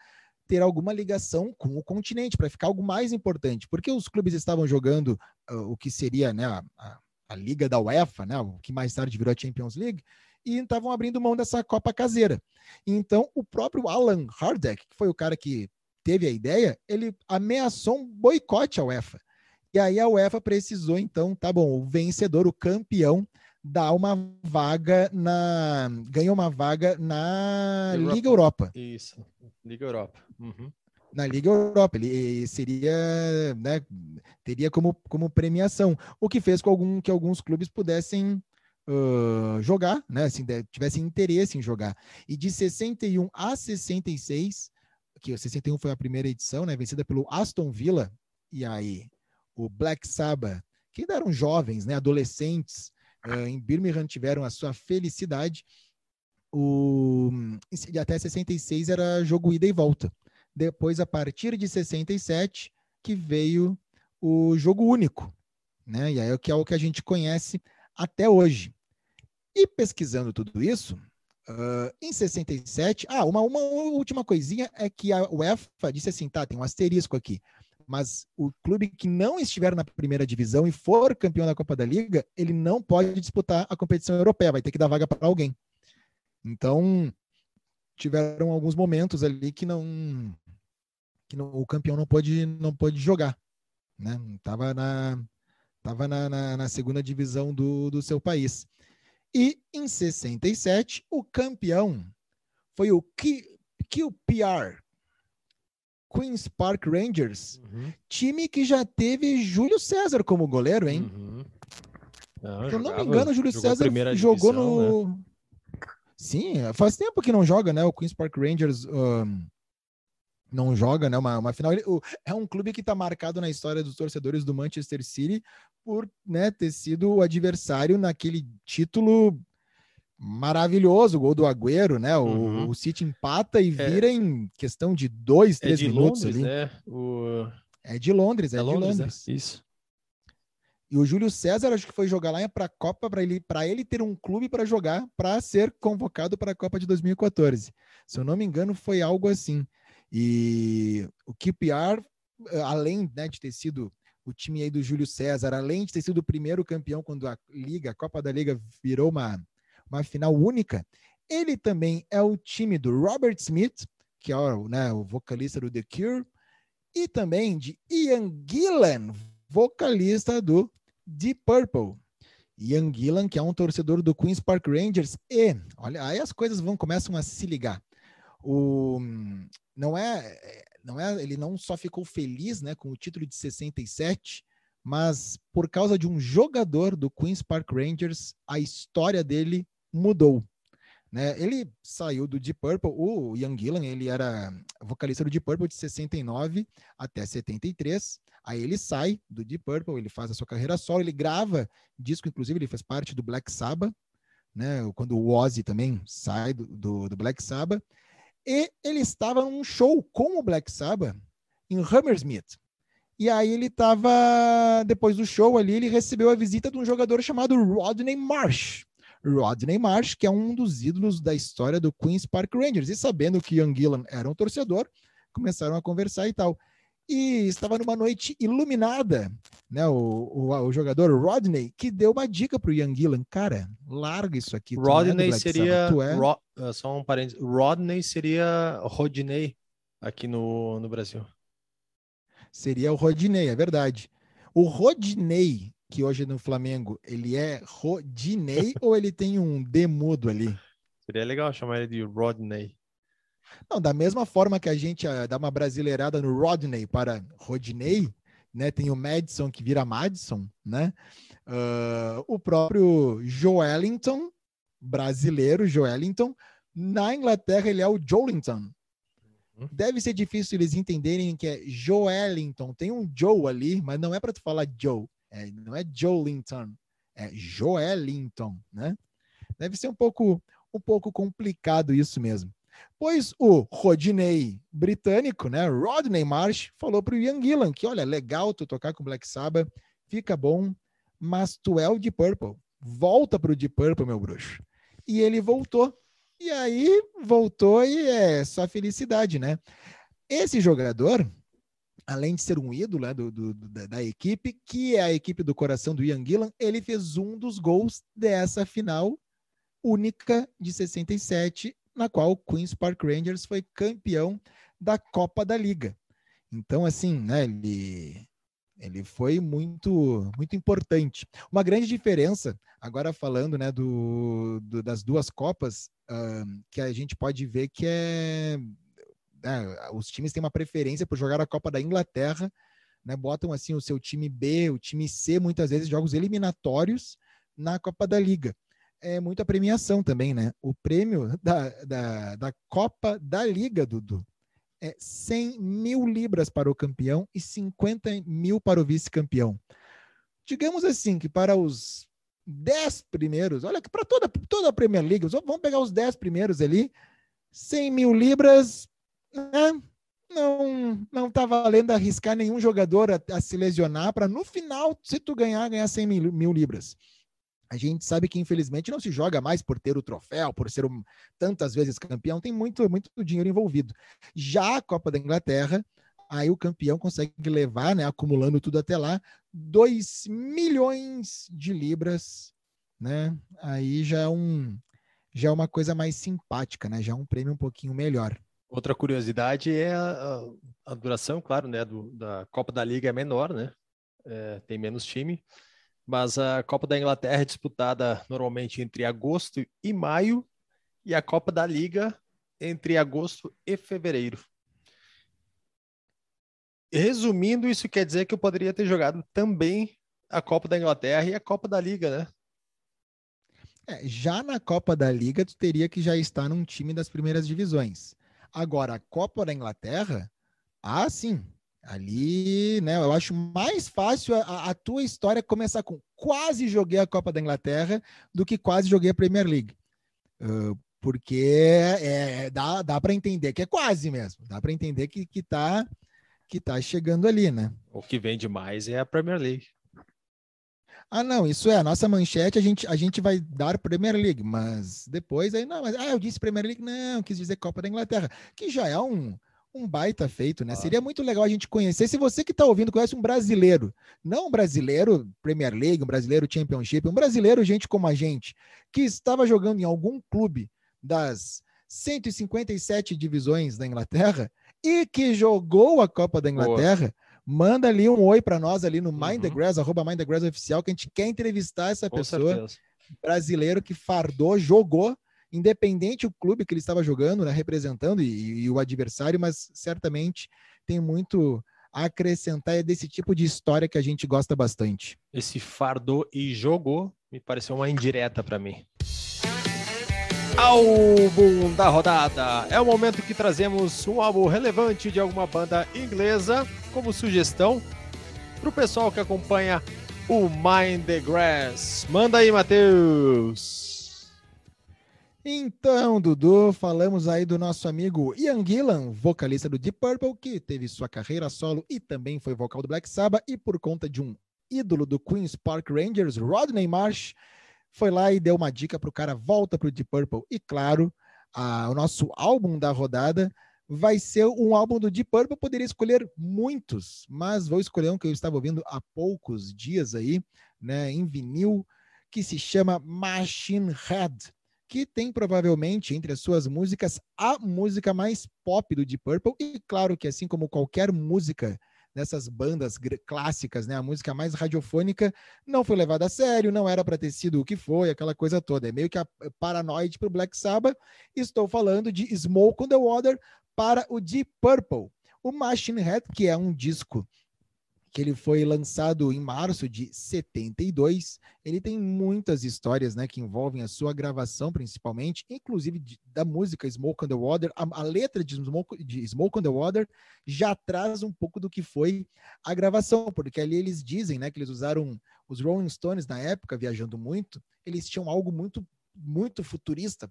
ter alguma ligação com o continente para ficar algo mais importante, porque os clubes estavam jogando uh, o que seria né, a, a, a, Liga da UEFA, né, o que mais tarde virou a Champions League, e estavam abrindo mão dessa Copa caseira. Então, o próprio Alan Hardek, que foi o cara que teve a ideia, ele ameaçou um boicote à UEFA. E aí a UEFA precisou, então, tá bom, o vencedor, o campeão, dá uma vaga na. ganhou uma vaga na Europa. Liga Europa. Isso, Liga Europa. Uhum. Na Liga Europa, ele seria, né, teria como, como premiação, o que fez com algum, que alguns clubes pudessem uh, jogar, né? Assim, tivessem interesse em jogar. E de 61 a 66, que 61 foi a primeira edição, né? Vencida pelo Aston Villa, e aí o Black Sabbath, que ainda eram jovens, né? Adolescentes, uh, em Birmingham tiveram a sua felicidade. O, até 66 era jogo ida e volta. Depois, a partir de 67, que veio o jogo único, né? E aí é que é o que a gente conhece até hoje. E pesquisando tudo isso, uh, em 67, ah, uma, uma última coisinha é que a UEFA disse assim, tá, tem um asterisco aqui, mas o clube que não estiver na primeira divisão e for campeão da Copa da Liga, ele não pode disputar a competição europeia, vai ter que dar vaga para alguém. Então, tiveram alguns momentos ali que não que não, o campeão não pôde não pôde jogar, né? Tava na tava na, na, na segunda divisão do, do seu país. E em 67, o campeão foi o QPR, Queen's Park Rangers, uhum. time que já teve Júlio César como goleiro, hein? Uhum. Não, Se eu não me engano, o Júlio César jogou divisão, no. Né? Sim, faz tempo que não joga, né? O Queen's Park Rangers um, não joga, né? Uma, uma final. é um clube que está marcado na história dos torcedores do Manchester City por né, ter sido o adversário naquele título maravilhoso, o gol do Agüero, né? O, uhum. o City empata e é. vira é, em questão de dois, três é de minutos Londres, ali. Né? O... É de Londres, é, é de Londres. Londres. Isso. E o Júlio César acho que foi jogar lá para a Copa para ele, ele ter um clube para jogar para ser convocado para a Copa de 2014. Se eu não me engano, foi algo assim. E o QPR, além né, de ter sido o time aí do Júlio César, além de ter sido o primeiro campeão quando a Liga, a Copa da Liga virou uma, uma final única, ele também é o time do Robert Smith, que é o, né, o vocalista do The Cure, e também de Ian Gillan, vocalista do Deep Purple. Ian Gillan, que é um torcedor do Queen's Park Rangers, e olha, aí as coisas vão começam a se ligar. O não é, não é, ele não só ficou feliz, né, com o título de 67, mas por causa de um jogador do Queen's Park Rangers, a história dele mudou. Né? Ele saiu do Deep Purple, o Ian Gillan, ele era vocalista do Deep Purple de 69 até 73. Aí ele sai do Deep Purple, ele faz a sua carreira solo, ele grava disco, inclusive ele faz parte do Black Sabbath, né? Quando o Ozzy também sai do, do, do Black Sabbath. E ele estava num show com o Black Sabbath em Hammersmith. E aí ele estava, depois do show ali, ele recebeu a visita de um jogador chamado Rodney Marsh. Rodney Marsh, que é um dos ídolos da história do Queen's Park Rangers. E sabendo que Ian Gillan era um torcedor, começaram a conversar e tal. E estava numa noite iluminada, né? O, o, o jogador Rodney, que deu uma dica para o Ian Gillan. Cara, larga isso aqui. É Rodney é seria. É... Ro, uh, só um parênteses. Rodney seria Rodney aqui no, no Brasil. Seria o Rodney, é verdade. O Rodney que hoje no Flamengo, ele é Rodinei ou ele tem um D mudo ali? Seria legal chamar ele de Rodney. Não, da mesma forma que a gente uh, dá uma brasileirada no Rodney para Rodinei, né? Tem o Madison que vira Madison, né? Uh, o próprio Joelinton, brasileiro Joelinton, na Inglaterra ele é o Joelinton. Uhum. Deve ser difícil eles entenderem que é Joelinton. Tem um Joe ali, mas não é para tu falar Joe. É, não é Joe Linton, é Joelinton, né? Deve ser um pouco, um pouco complicado isso mesmo. Pois o Rodney britânico, né, Rodney Marsh, falou para o Ian Gillan que, olha, legal tu tocar com Black Sabbath, fica bom, mas tu é o Deep Purple. Volta para o Deep Purple, meu bruxo. E ele voltou. E aí voltou e é só felicidade, né? Esse jogador, além de ser um ídolo né, do, do, da, da, equipe, que é a equipe do coração do Ian Gillan, ele fez um dos gols dessa final única de 67, na qual o Queen's Park Rangers foi campeão da Copa da Liga. Então, assim, né, ele, ele foi muito muito importante. Uma grande diferença, agora falando né, do, do das duas Copas, uh, que a gente pode ver que é né, os times têm uma preferência por jogar a Copa da Inglaterra, né, botam assim o seu time B, o time C, muitas vezes jogos eliminatórios na Copa da Liga. É muita premiação também, né? O prêmio da, da, da Copa da Liga, Dudu, é 100 mil libras para o campeão e 50 mil para o vice-campeão. Digamos assim que para os 10 primeiros, olha que para toda, toda a Premier League, vamos pegar os 10 primeiros ali, 100 mil libras né, não não tá valendo arriscar nenhum jogador a, a se lesionar para no final, se tu ganhar, ganhar 100 mil, mil, libras. A gente sabe que infelizmente não se joga mais por ter o troféu, por ser um, tantas vezes campeão, tem muito muito dinheiro envolvido. Já a Copa da Inglaterra, aí o campeão consegue levar, né, acumulando tudo até lá, 2 milhões de libras, né? Aí já é um já é uma coisa mais simpática, né? Já é um prêmio um pouquinho melhor. Outra curiosidade é a, a duração, claro, né, do, da Copa da Liga é menor, né? É, tem menos time, mas a Copa da Inglaterra é disputada normalmente entre agosto e maio e a Copa da Liga entre agosto e fevereiro. Resumindo, isso quer dizer que eu poderia ter jogado também a Copa da Inglaterra e a Copa da Liga, né? É, já na Copa da Liga, tu teria que já estar num time das primeiras divisões. Agora, a Copa da Inglaterra, ah, sim. Ali, né? Eu acho mais fácil a, a tua história começar com quase joguei a Copa da Inglaterra do que quase joguei a Premier League. Uh, porque é, é, dá, dá para entender que é quase mesmo. Dá para entender que, que, tá, que tá chegando ali, né? O que vende mais é a Premier League. Ah, não, isso é a nossa manchete, a gente, a gente vai dar Premier League, mas depois aí, não, mas ah, eu disse Premier League, não, quis dizer Copa da Inglaterra, que já é um, um baita feito, né? Ah. Seria muito legal a gente conhecer. Se você que está ouvindo conhece um brasileiro, não um brasileiro Premier League, um brasileiro Championship, um brasileiro, gente como a gente, que estava jogando em algum clube das 157 divisões da Inglaterra e que jogou a Copa da Inglaterra. Boa manda ali um oi para nós ali no uhum. Mind the Grass, arroba Mind the Grass oficial, que a gente quer entrevistar essa Com pessoa certeza. brasileiro que fardou, jogou, independente o clube que ele estava jogando, né, representando e, e o adversário, mas certamente tem muito a acrescentar é desse tipo de história que a gente gosta bastante. Esse fardou e jogou me pareceu uma indireta para mim. Álbum da rodada. É o momento que trazemos um álbum relevante de alguma banda inglesa como sugestão para o pessoal que acompanha o Mind the Grass. Manda aí, Matheus. Então, Dudu, falamos aí do nosso amigo Ian Gillan, vocalista do Deep Purple, que teve sua carreira solo e também foi vocal do Black Sabbath, e por conta de um ídolo do Queen's Park Rangers, Rodney Marsh, foi lá e deu uma dica para o cara, volta para o Deep Purple. E claro, a, o nosso álbum da rodada vai ser um álbum do Deep Purple. Eu poderia escolher muitos, mas vou escolher um que eu estava ouvindo há poucos dias aí, né, em vinil, que se chama Machine Head, que tem provavelmente entre as suas músicas a música mais pop do Deep Purple. E claro que assim como qualquer música dessas bandas clássicas, né? A música mais radiofônica não foi levada a sério, não era para ter sido o que foi, aquela coisa toda. É meio que a paranoide para o Black Sabbath. Estou falando de Smoke on the Water para o Deep Purple. O Machine Head, que é um disco que ele foi lançado em março de 72. Ele tem muitas histórias, né, que envolvem a sua gravação, principalmente, inclusive de, da música Smoke on the Water. A, a letra de Smoke, de Smoke on the Water já traz um pouco do que foi a gravação, porque ali eles dizem, né, que eles usaram os Rolling Stones na época, viajando muito, eles tinham algo muito muito futurista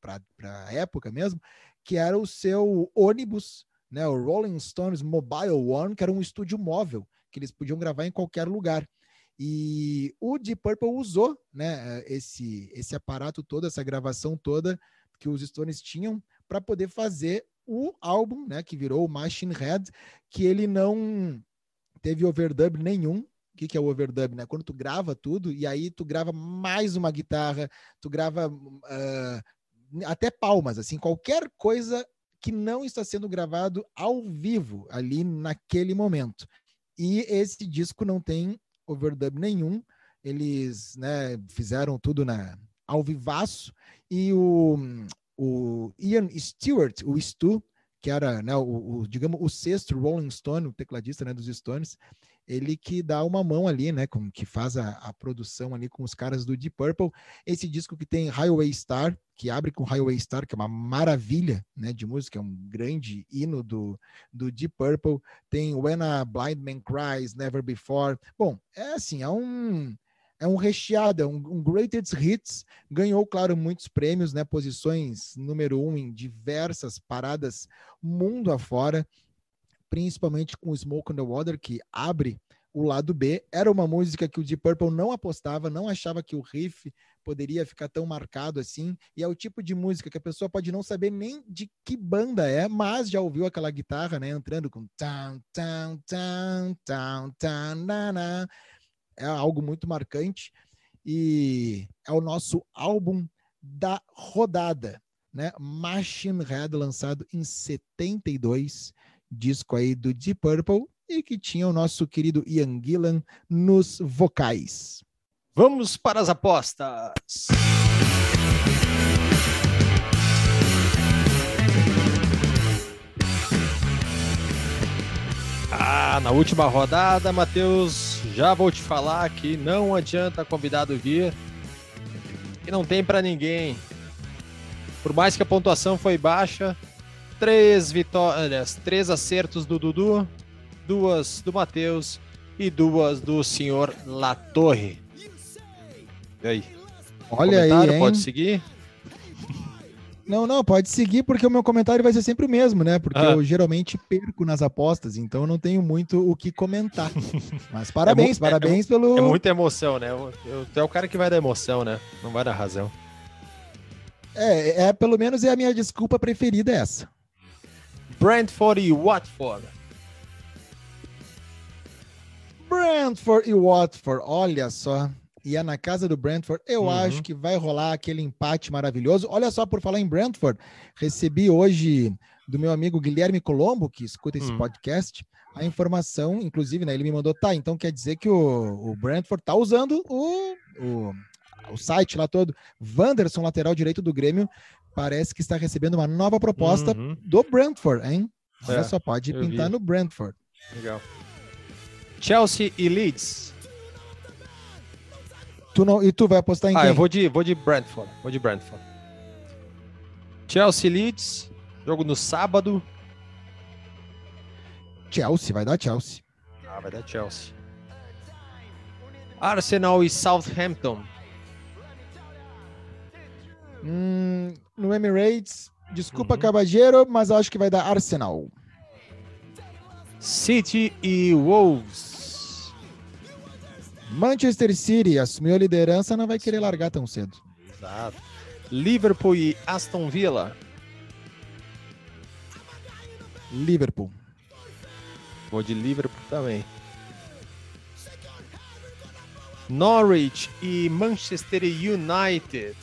para a época mesmo, que era o seu ônibus, né, o Rolling Stones Mobile One, que era um estúdio móvel que eles podiam gravar em qualquer lugar. E o Deep Purple usou né, esse, esse aparato todo, essa gravação toda que os Stones tinham para poder fazer o álbum, né, que virou o Machine Head, que ele não teve overdub nenhum. O que, que é o overdub? Né? Quando tu grava tudo e aí tu grava mais uma guitarra, tu grava uh, até palmas, assim, qualquer coisa que não está sendo gravado ao vivo ali naquele momento. E esse disco não tem overdub nenhum. Eles né, fizeram tudo na, ao vivaço. E o, o Ian Stewart, o Stu, que era, né, o, o, digamos, o sexto Rolling Stone, o tecladista né, dos Stones, ele que dá uma mão ali, né, com, que faz a, a, produção ali com os caras do Deep Purple. Esse disco que tem Highway Star, que abre com Highway Star, que é uma maravilha, né, de música, é um grande hino do, do Deep Purple. Tem When a Blind Man Cries, Never Before. Bom, é assim, é um é um recheado, é um, um greatest hits. Ganhou, claro, muitos prêmios, né? Posições número um em diversas paradas mundo afora principalmente com Smoke on the Water, que abre o lado B. Era uma música que o Deep Purple não apostava, não achava que o riff poderia ficar tão marcado assim. E é o tipo de música que a pessoa pode não saber nem de que banda é, mas já ouviu aquela guitarra, né, entrando com tan tan tan tan tan na, É algo muito marcante e é o nosso álbum da rodada, né? Machine Head lançado em 72 disco aí do Deep Purple e que tinha o nosso querido Ian Gillan nos vocais. Vamos para as apostas. Ah, na última rodada, Matheus, já vou te falar que não adianta convidado vir, que não tem para ninguém. Por mais que a pontuação foi baixa, três vitórias, três acertos do Dudu, duas do Matheus e duas do senhor Latorre. E aí? Olha aí, hein? Pode seguir? Não, não, pode seguir, porque o meu comentário vai ser sempre o mesmo, né? Porque ah. eu geralmente perco nas apostas, então eu não tenho muito o que comentar. Mas parabéns, é muito, parabéns é, pelo. É muita emoção, né? Eu, eu, tu é o cara que vai dar emoção, né? Não vai dar razão. É, é, pelo menos é a minha desculpa preferida essa. Brentford e Watford. Brentford e Watford, olha só e é na casa do Brentford. Eu uhum. acho que vai rolar aquele empate maravilhoso. Olha só, por falar em Brentford, recebi hoje do meu amigo Guilherme Colombo, que escuta esse uhum. podcast, a informação, inclusive, né? Ele me mandou, tá, então quer dizer que o, o Brentford tá usando o, o, o site lá todo. Wanderson, lateral direito do Grêmio, parece que está recebendo uma nova proposta uhum. do Brentford, hein? Olha é, só, pode pintar vi. no Brentford. Legal. Chelsea e Leeds. Tu não, e tu vai apostar em ah, quem? Ah, eu vou de, vou de Brentford. Vou de Brentford. Chelsea Leeds. Jogo no sábado. Chelsea, vai dar Chelsea. Ah, vai dar Chelsea. Arsenal e Southampton. Hum, no Emirates, desculpa, uhum. Cabageiro, mas acho que vai dar Arsenal. City e Wolves. Manchester City assumiu a liderança, não vai querer largar tão cedo. Exato. Liverpool e Aston Villa. Liverpool. Vou de Liverpool também. Norwich e Manchester United.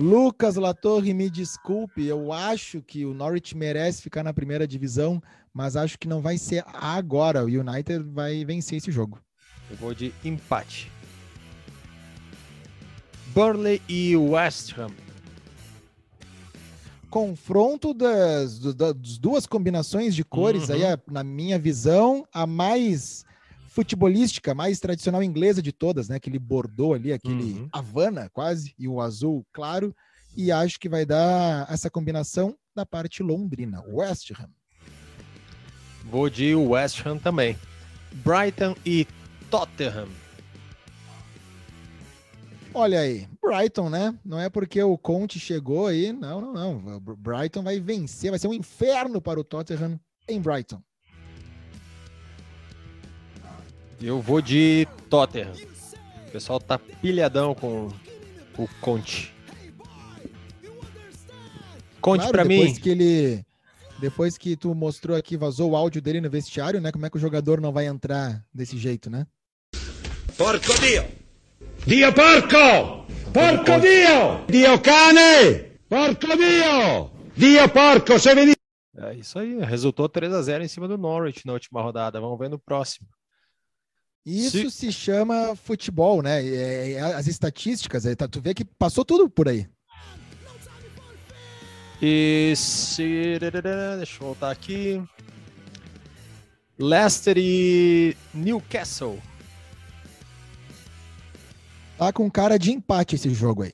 Lucas Latorre, me desculpe, eu acho que o Norwich merece ficar na primeira divisão, mas acho que não vai ser agora. O United vai vencer esse jogo. Eu vou de empate. Burnley e West Ham. Confronto das, das duas combinações de cores, uhum. aí, na minha visão, a mais futebolística, mais tradicional inglesa de todas, né? Aquele bordô ali, aquele uhum. Havana quase, e o azul claro. E acho que vai dar essa combinação da parte londrina, West Ham. Vou de West Ham também. Brighton e Tottenham. Olha aí, Brighton, né? Não é porque o Conte chegou aí, não, não, não. O Brighton vai vencer, vai ser um inferno para o Tottenham em Brighton. Eu vou de Tottenham. O pessoal tá pilhadão com o Conte. Conte claro, para mim. que ele depois que tu mostrou aqui, vazou o áudio dele no vestiário, né? Como é que o jogador não vai entrar desse jeito, né? Porco Dio! Dio porco! Porco Dio! Dio cane! Porco Dio! Dio porco, se. É isso aí, resultou 3 a 0 em cima do Norwich na última rodada. Vamos ver no próximo. Isso se, se chama futebol, né? É, é, as estatísticas, é, tá, tu vê que passou tudo por aí. E se... Deixa eu voltar aqui. Leicester e Newcastle. Tá com cara de empate esse jogo aí.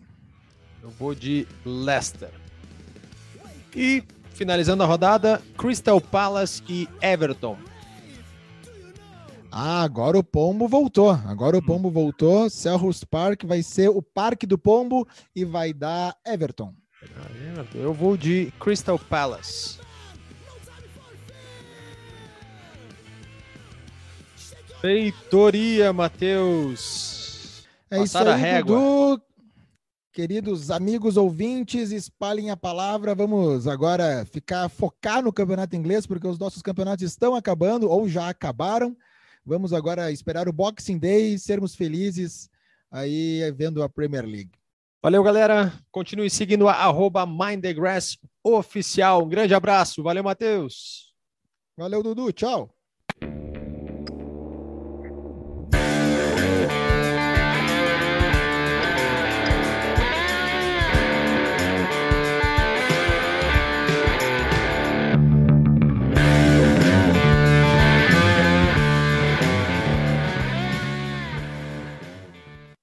Eu vou de Leicester. E finalizando a rodada, Crystal Palace e Everton. Ah, agora o Pombo voltou. Agora o hum. Pombo voltou. Selhurst Park vai ser o Parque do Pombo e vai dar Everton. Eu vou de Crystal Palace. Feitoria, Matheus. É Passaram isso aí, Dudu. Queridos amigos ouvintes, espalhem a palavra. Vamos agora ficar focar no campeonato inglês, porque os nossos campeonatos estão acabando ou já acabaram. Vamos agora esperar o Boxing Day e sermos felizes aí vendo a Premier League. Valeu, galera. Continue seguindo a arroba MindTheGrass oficial. Um grande abraço. Valeu, Matheus. Valeu, Dudu. Tchau.